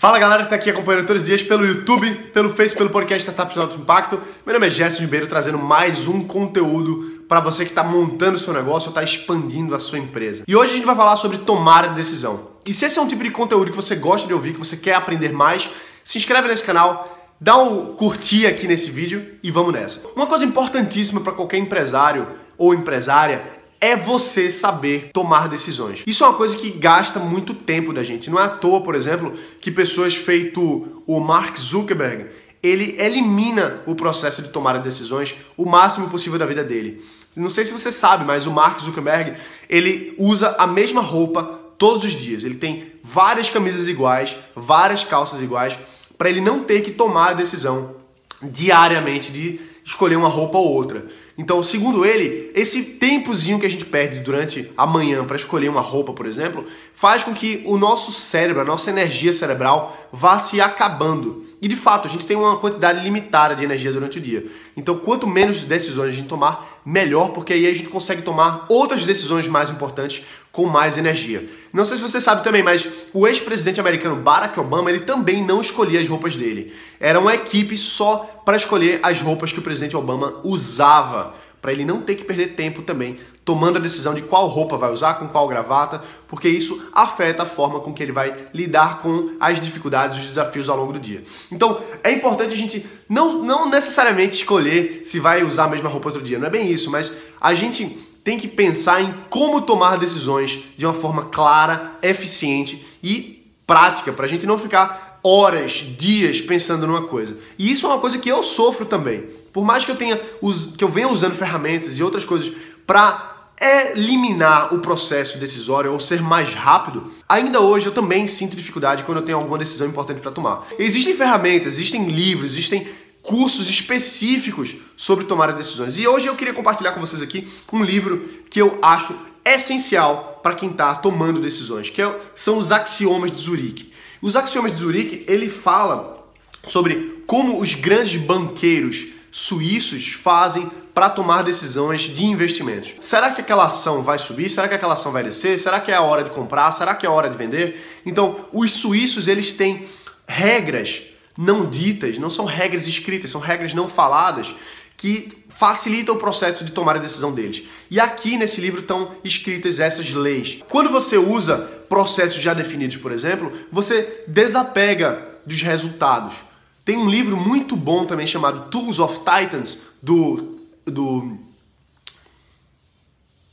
Fala galera que está aqui acompanhando todos os dias pelo YouTube, pelo Face, pelo podcast Startups de Alto Impacto. Meu nome é Gerson Ribeiro, trazendo mais um conteúdo para você que está montando o seu negócio ou está expandindo a sua empresa. E hoje a gente vai falar sobre tomar decisão. E se esse é um tipo de conteúdo que você gosta de ouvir, que você quer aprender mais, se inscreve nesse canal, dá um curtir aqui nesse vídeo e vamos nessa. Uma coisa importantíssima para qualquer empresário ou empresária é você saber tomar decisões. Isso é uma coisa que gasta muito tempo da gente. Não é à toa, por exemplo, que pessoas feito o Mark Zuckerberg, ele elimina o processo de tomar decisões o máximo possível da vida dele. Não sei se você sabe, mas o Mark Zuckerberg, ele usa a mesma roupa todos os dias. Ele tem várias camisas iguais, várias calças iguais, para ele não ter que tomar a decisão diariamente de escolher uma roupa ou outra. Então, segundo ele, esse tempozinho que a gente perde durante a manhã para escolher uma roupa, por exemplo, faz com que o nosso cérebro, a nossa energia cerebral vá se acabando. E de fato, a gente tem uma quantidade limitada de energia durante o dia. Então, quanto menos decisões a gente tomar, melhor, porque aí a gente consegue tomar outras decisões mais importantes com mais energia. Não sei se você sabe também, mas o ex-presidente americano Barack Obama, ele também não escolhia as roupas dele. Era uma equipe só para escolher as roupas que o presidente Obama usava para ele não ter que perder tempo também tomando a decisão de qual roupa vai usar, com qual gravata, porque isso afeta a forma com que ele vai lidar com as dificuldades, os desafios ao longo do dia. Então, é importante a gente não, não necessariamente escolher se vai usar a mesma roupa outro dia, não é bem isso, mas a gente tem que pensar em como tomar decisões de uma forma clara, eficiente e prática, para a gente não ficar horas, dias pensando numa coisa. E isso é uma coisa que eu sofro também. Por mais que eu tenha que eu venha usando ferramentas e outras coisas para eliminar o processo decisório ou ser mais rápido, ainda hoje eu também sinto dificuldade quando eu tenho alguma decisão importante para tomar. Existem ferramentas, existem livros, existem cursos específicos sobre tomar decisões. E hoje eu queria compartilhar com vocês aqui um livro que eu acho essencial para quem está tomando decisões, que é são os axiomas de Zurique. Os axiomas de Zurique, ele fala sobre como os grandes banqueiros suíços fazem para tomar decisões de investimentos. Será que aquela ação vai subir? Será que aquela ação vai descer? Será que é a hora de comprar? Será que é a hora de vender? Então, os suíços eles têm regras não ditas, não são regras escritas, são regras não faladas que facilitam o processo de tomar a decisão deles. E aqui nesse livro estão escritas essas leis. Quando você usa processos já definidos, por exemplo, você desapega dos resultados. Tem um livro muito bom também chamado Tools of Titans, do. do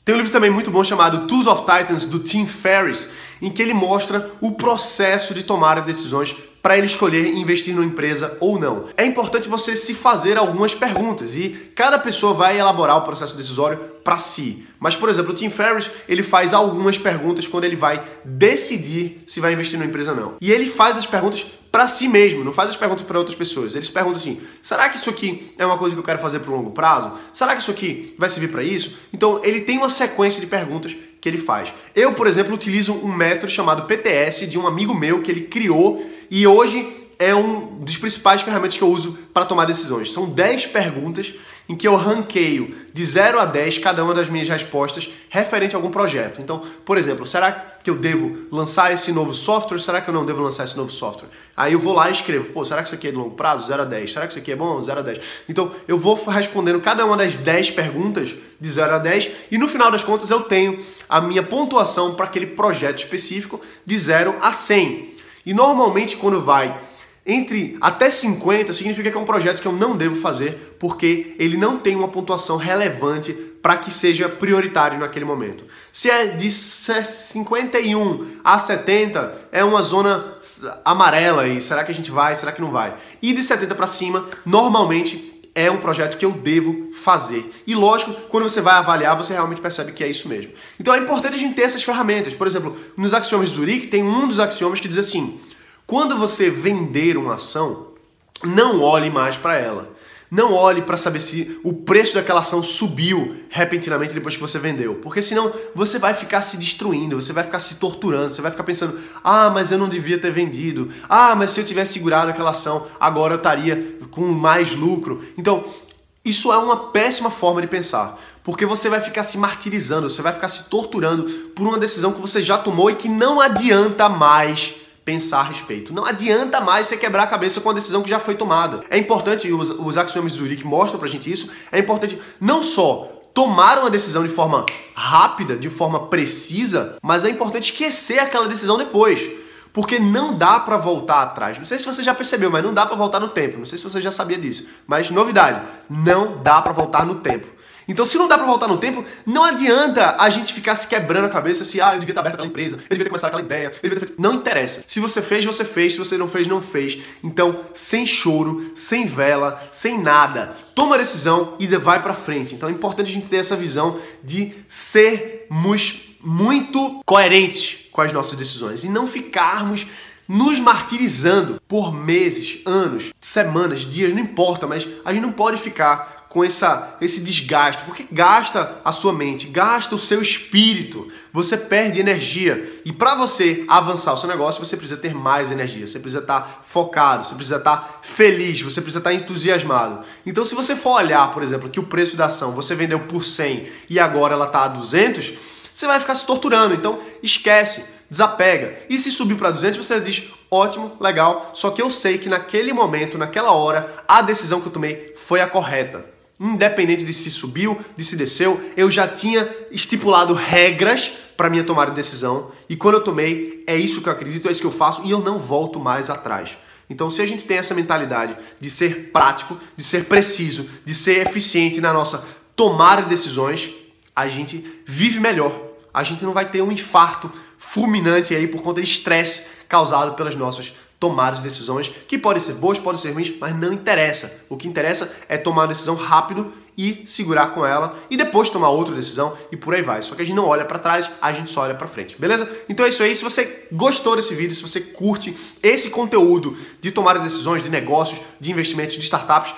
tem um livro também muito bom chamado Tools of Titans, do Tim Ferriss, em que ele mostra o processo de tomar decisões para ele escolher investir numa empresa ou não. É importante você se fazer algumas perguntas e cada pessoa vai elaborar o processo decisório para si. Mas, por exemplo, o Tim Ferriss, ele faz algumas perguntas quando ele vai decidir se vai investir numa empresa ou não. E ele faz as perguntas para si mesmo, não faz as perguntas para outras pessoas. Eles perguntam assim: será que isso aqui é uma coisa que eu quero fazer para longo prazo? Será que isso aqui vai servir para isso? Então, ele tem uma sequência de perguntas que ele faz. Eu, por exemplo, utilizo um método chamado PTS de um amigo meu que ele criou e hoje é um dos principais ferramentas que eu uso para tomar decisões. São 10 perguntas em que eu ranqueio de 0 a 10 cada uma das minhas respostas referente a algum projeto. Então, por exemplo, será que eu devo lançar esse novo software? Será que eu não devo lançar esse novo software? Aí eu vou lá e escrevo, pô, será que isso aqui é de longo prazo? 0 a 10. Será que isso aqui é bom? 0 a 10. Então, eu vou respondendo cada uma das 10 perguntas de 0 a 10 e no final das contas eu tenho a minha pontuação para aquele projeto específico de 0 a 100. E normalmente quando vai entre até 50 significa que é um projeto que eu não devo fazer porque ele não tem uma pontuação relevante para que seja prioritário naquele momento. Se é de 51 a 70, é uma zona amarela e será que a gente vai, será que não vai? E de 70 para cima, normalmente é um projeto que eu devo fazer. E lógico, quando você vai avaliar, você realmente percebe que é isso mesmo. Então é importante a gente ter essas ferramentas. Por exemplo, nos axiomas de Zurique tem um dos axiomas que diz assim: quando você vender uma ação, não olhe mais para ela. Não olhe para saber se o preço daquela ação subiu repentinamente depois que você vendeu, porque senão você vai ficar se destruindo, você vai ficar se torturando, você vai ficar pensando: "Ah, mas eu não devia ter vendido. Ah, mas se eu tivesse segurado aquela ação, agora eu estaria com mais lucro". Então, isso é uma péssima forma de pensar, porque você vai ficar se martirizando, você vai ficar se torturando por uma decisão que você já tomou e que não adianta mais pensar a respeito. Não adianta mais você quebrar a cabeça com a decisão que já foi tomada. É importante, os, os axiomas de Zurich mostram pra gente isso, é importante não só tomar uma decisão de forma rápida, de forma precisa, mas é importante esquecer aquela decisão depois. Porque não dá para voltar atrás. Não sei se você já percebeu, mas não dá para voltar no tempo. Não sei se você já sabia disso. Mas novidade, não dá para voltar no tempo. Então, se não dá para voltar no tempo, não adianta a gente ficar se quebrando a cabeça se, ah, eu devia estar aberto aquela empresa, eu devia ter começado aquela ideia, eu devia ter feito. Não interessa. Se você fez, você fez. Se você não fez, não fez. Então, sem choro, sem vela, sem nada. Toma a decisão e vai para frente. Então, é importante a gente ter essa visão de sermos muito coerentes com as nossas decisões e não ficarmos nos martirizando por meses, anos, semanas, dias, não importa, mas a gente não pode ficar com essa, esse desgaste, porque gasta a sua mente, gasta o seu espírito, você perde energia. E para você avançar o seu negócio, você precisa ter mais energia, você precisa estar focado, você precisa estar feliz, você precisa estar entusiasmado. Então, se você for olhar, por exemplo, que o preço da ação você vendeu por 100 e agora ela está a 200, você vai ficar se torturando. Então, esquece, desapega. E se subir para 200, você diz: ótimo, legal, só que eu sei que naquele momento, naquela hora, a decisão que eu tomei foi a correta. Independente de se subiu, de se desceu, eu já tinha estipulado regras para minha tomada de decisão e quando eu tomei, é isso que eu acredito, é isso que eu faço e eu não volto mais atrás. Então, se a gente tem essa mentalidade de ser prático, de ser preciso, de ser eficiente na nossa tomada de decisões, a gente vive melhor. A gente não vai ter um infarto fulminante aí por conta de estresse causado pelas nossas tomar as decisões que podem ser boas, podem ser ruins, mas não interessa. O que interessa é tomar uma decisão rápido e segurar com ela e depois tomar outra decisão e por aí vai. Só que a gente não olha para trás, a gente só olha para frente, beleza? Então é isso aí. Se você gostou desse vídeo, se você curte esse conteúdo de tomar decisões, de negócios, de investimentos, de startups,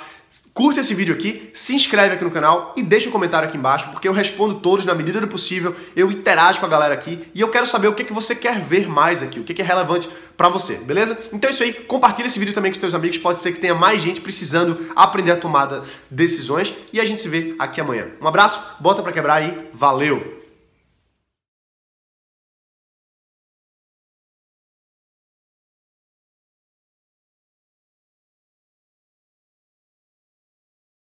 Curte esse vídeo aqui, se inscreve aqui no canal e deixa um comentário aqui embaixo, porque eu respondo todos na medida do possível, eu interajo com a galera aqui e eu quero saber o que, que você quer ver mais aqui, o que, é que é relevante para você, beleza? Então é isso aí, compartilha esse vídeo também com seus amigos, pode ser que tenha mais gente precisando aprender a tomar decisões e a gente se vê aqui amanhã. Um abraço, bota para quebrar aí, valeu!